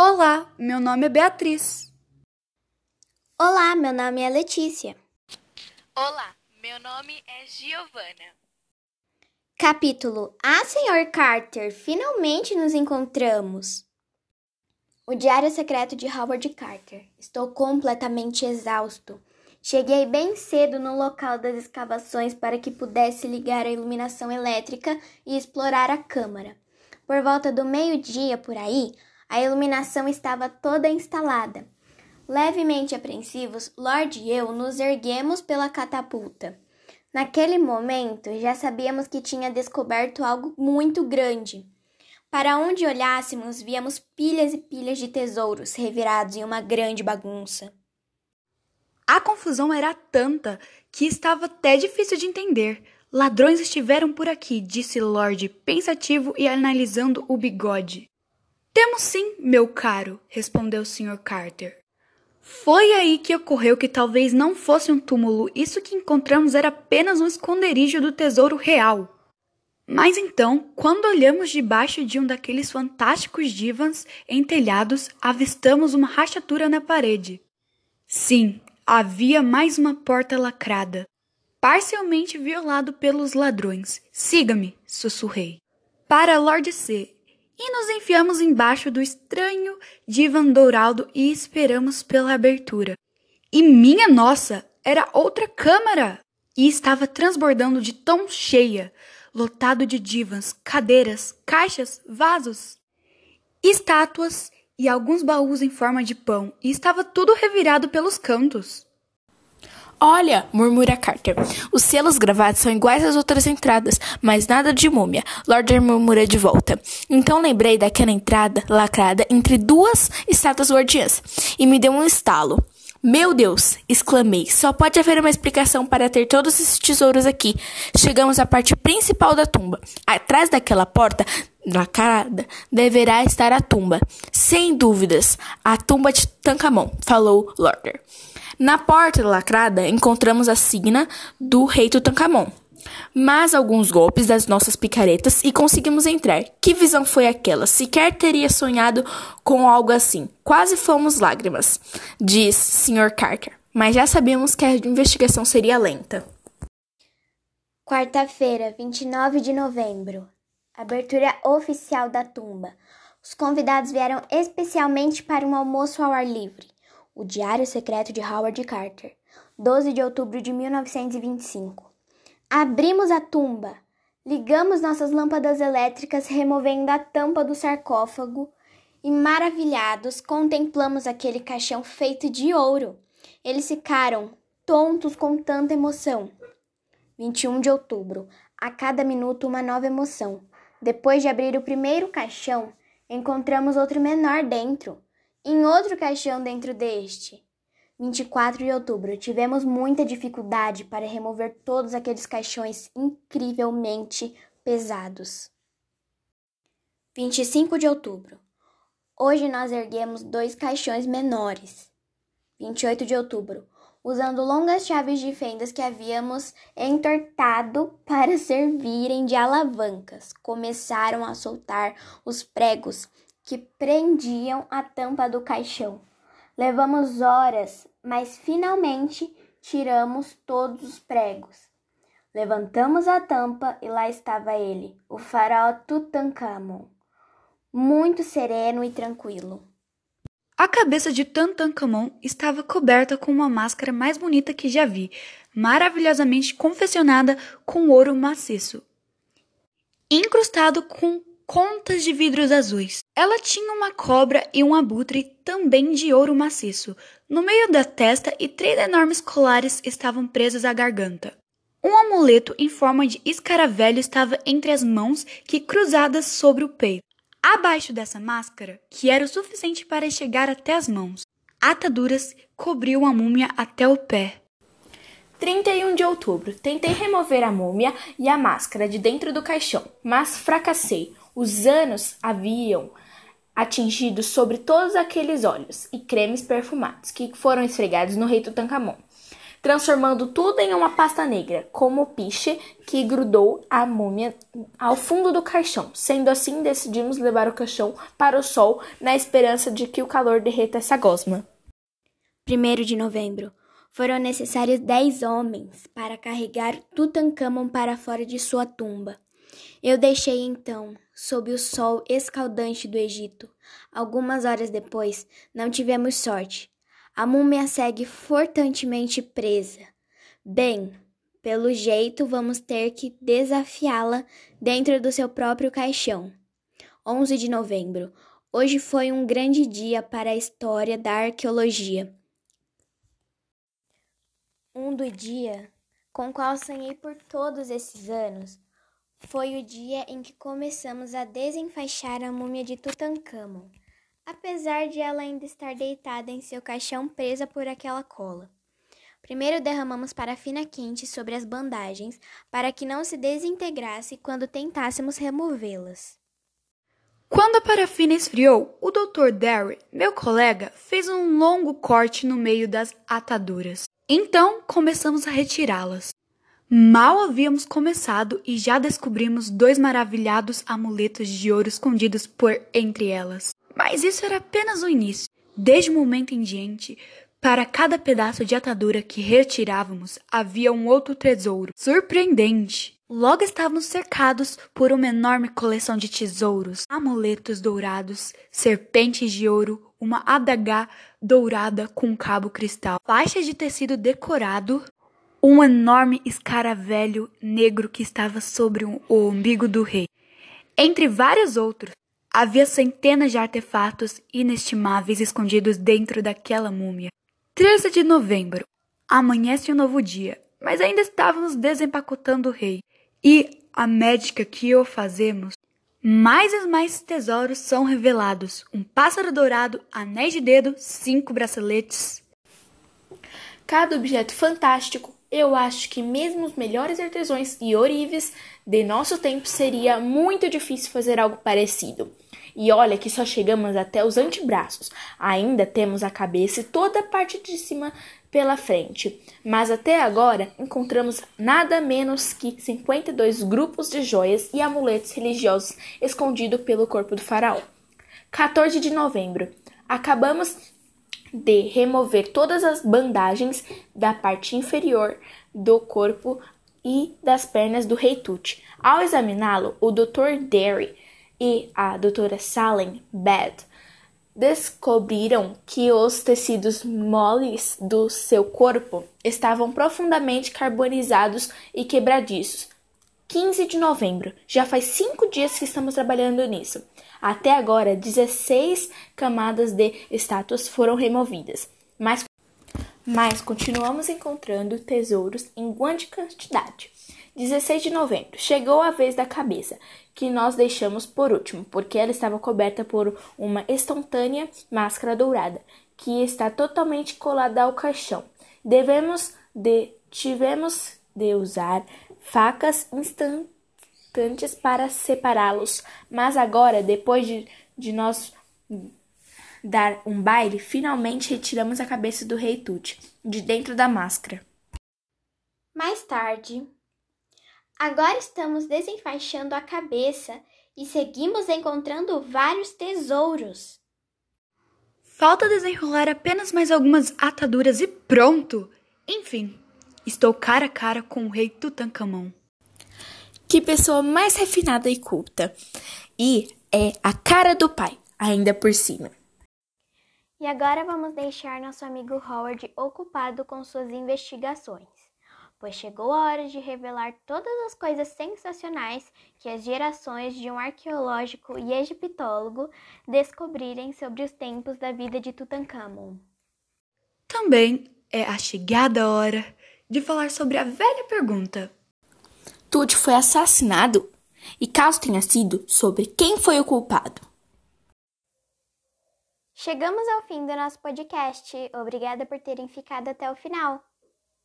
Olá, meu nome é Beatriz. Olá, meu nome é Letícia. Olá, meu nome é Giovana. Capítulo Ah, Senhor Carter, finalmente nos encontramos. O Diário Secreto de Howard Carter. Estou completamente exausto. Cheguei bem cedo no local das escavações para que pudesse ligar a iluminação elétrica e explorar a câmara. Por volta do meio-dia por aí, a iluminação estava toda instalada. Levemente apreensivos, Lord e eu nos erguemos pela catapulta. Naquele momento, já sabíamos que tinha descoberto algo muito grande. Para onde olhássemos, víamos pilhas e pilhas de tesouros revirados em uma grande bagunça. A confusão era tanta que estava até difícil de entender. Ladrões estiveram por aqui, disse Lord, pensativo e analisando o bigode. Temos sim, meu caro, respondeu o Sr. Carter. Foi aí que ocorreu que talvez não fosse um túmulo, isso que encontramos era apenas um esconderijo do tesouro real. Mas então, quando olhamos debaixo de um daqueles fantásticos divãs em telhados, avistamos uma rachatura na parede. Sim, havia mais uma porta lacrada, parcialmente violado pelos ladrões. Siga-me, sussurrei. Para Lord C. E nos enfiamos embaixo do estranho divã dourado e esperamos pela abertura. E minha nossa, era outra câmara! E estava transbordando de tão cheia, lotado de divãs, cadeiras, caixas, vasos, estátuas e alguns baús em forma de pão, e estava tudo revirado pelos cantos. Olha, murmura Carter. Os selos gravados são iguais às outras entradas, mas nada de múmia. Lorder murmura de volta. Então lembrei daquela entrada lacrada entre duas estátuas guardiãs e me deu um estalo. Meu Deus! exclamei. Só pode haver uma explicação para ter todos esses tesouros aqui. Chegamos à parte principal da tumba. Atrás daquela porta lacrada deverá estar a tumba. Sem dúvidas, a tumba de Tancamon, falou Lorder. Na porta lacrada encontramos a signa do rei Tutankhamon. Mas alguns golpes das nossas picaretas e conseguimos entrar. Que visão foi aquela? Sequer teria sonhado com algo assim. Quase fomos lágrimas, diz Sr. Carter. Mas já sabíamos que a investigação seria lenta. Quarta-feira, 29 de novembro. Abertura oficial da tumba. Os convidados vieram especialmente para um almoço ao ar livre. O Diário Secreto de Howard Carter, 12 de outubro de 1925. Abrimos a tumba. Ligamos nossas lâmpadas elétricas, removendo a tampa do sarcófago e, maravilhados, contemplamos aquele caixão feito de ouro. Eles ficaram tontos com tanta emoção. 21 de outubro. A cada minuto, uma nova emoção. Depois de abrir o primeiro caixão, encontramos outro menor dentro, em outro caixão dentro deste. 24 de outubro, tivemos muita dificuldade para remover todos aqueles caixões incrivelmente pesados. 25 de outubro, hoje nós erguemos dois caixões menores. 28 de outubro, usando longas chaves de fendas que havíamos entortado para servirem de alavancas, começaram a soltar os pregos que prendiam a tampa do caixão. Levamos horas, mas finalmente tiramos todos os pregos. Levantamos a tampa e lá estava ele, o faraó Tutankhamon, muito sereno e tranquilo. A cabeça de Tutankhamon estava coberta com uma máscara mais bonita que já vi, maravilhosamente confeccionada com ouro maciço, incrustado com contas de vidros azuis. Ela tinha uma cobra e um abutre também de ouro maciço no meio da testa e três enormes colares estavam presos à garganta. Um amuleto em forma de escaravelho estava entre as mãos que cruzadas sobre o peito. Abaixo dessa máscara, que era o suficiente para chegar até as mãos, ataduras cobriam a múmia até o pé. 31 de outubro. Tentei remover a múmia e a máscara de dentro do caixão, mas fracassei. Os anos haviam atingido sobre todos aqueles óleos e cremes perfumados que foram esfregados no rei Tutankhamon. transformando tudo em uma pasta negra, como o piche que grudou a múmia ao fundo do caixão. Sendo assim, decidimos levar o caixão para o sol na esperança de que o calor derreta essa gosma. 1 de novembro. Foram necessários dez homens para carregar Tutankhamon para fora de sua tumba. Eu deixei então, sob o sol escaldante do Egito. Algumas horas depois, não tivemos sorte. A múmia segue fortantemente presa. Bem, pelo jeito vamos ter que desafiá-la dentro do seu próprio caixão. 11 de novembro. Hoje foi um grande dia para a história da arqueologia. Um do dia com o qual sonhei por todos esses anos foi o dia em que começamos a desenfaixar a múmia de Tutankhamon, apesar de ela ainda estar deitada em seu caixão presa por aquela cola. Primeiro derramamos parafina quente sobre as bandagens para que não se desintegrasse quando tentássemos removê-las. Quando a parafina esfriou, o Dr. Derry, meu colega, fez um longo corte no meio das ataduras. Então começamos a retirá-las. Mal havíamos começado e já descobrimos dois maravilhados amuletos de ouro escondidos por entre elas. Mas isso era apenas o início. Desde o momento em diante, para cada pedaço de atadura que retirávamos, havia um outro tesouro. Surpreendente! Logo estávamos cercados por uma enorme coleção de tesouros, amuletos dourados, serpentes de ouro, uma adagá dourada com cabo cristal, faixas de tecido decorado, um enorme escaravelho negro que estava sobre o umbigo do rei. Entre vários outros, havia centenas de artefatos inestimáveis escondidos dentro daquela múmia. 13 de novembro. Amanhece um novo dia, mas ainda estávamos desempacotando o rei. E a médica que o fazemos, mais e mais tesouros são revelados: um pássaro dourado, anéis de dedo, cinco braceletes. Cada objeto fantástico eu acho que mesmo os melhores artesãos e orives de nosso tempo seria muito difícil fazer algo parecido. E olha que só chegamos até os antebraços. Ainda temos a cabeça e toda a parte de cima pela frente. Mas até agora encontramos nada menos que 52 grupos de joias e amuletos religiosos escondidos pelo corpo do faraó. 14 de novembro. Acabamos de remover todas as bandagens da parte inferior do corpo e das pernas do rei Tut. Ao examiná-lo, o Dr. Derry e a doutora Salem Bad descobriram que os tecidos moles do seu corpo estavam profundamente carbonizados e quebradiços. 15 de novembro. Já faz cinco dias que estamos trabalhando nisso. Até agora, 16 camadas de estátuas foram removidas, mas, mas continuamos encontrando tesouros em grande quantidade. 16 de novembro. Chegou a vez da cabeça, que nós deixamos por último, porque ela estava coberta por uma instantânea máscara dourada, que está totalmente colada ao caixão. Devemos de tivemos de usar facas instantes importantes para separá-los, mas agora, depois de, de nós dar um baile, finalmente retiramos a cabeça do rei Tut de dentro da máscara. Mais tarde, agora estamos desenfaixando a cabeça e seguimos encontrando vários tesouros. Falta desenrolar apenas mais algumas ataduras e pronto! Enfim, estou cara a cara com o rei Tutankhamon. Que pessoa mais refinada e culta. E é a cara do pai, ainda por cima. E agora vamos deixar nosso amigo Howard ocupado com suas investigações, pois chegou a hora de revelar todas as coisas sensacionais que as gerações de um arqueológico e egiptólogo descobrirem sobre os tempos da vida de Tutankhamon. Também é a chegada hora de falar sobre a velha pergunta: Tut foi assassinado? E caso tenha sido, sobre quem foi o culpado? Chegamos ao fim do nosso podcast. Obrigada por terem ficado até o final.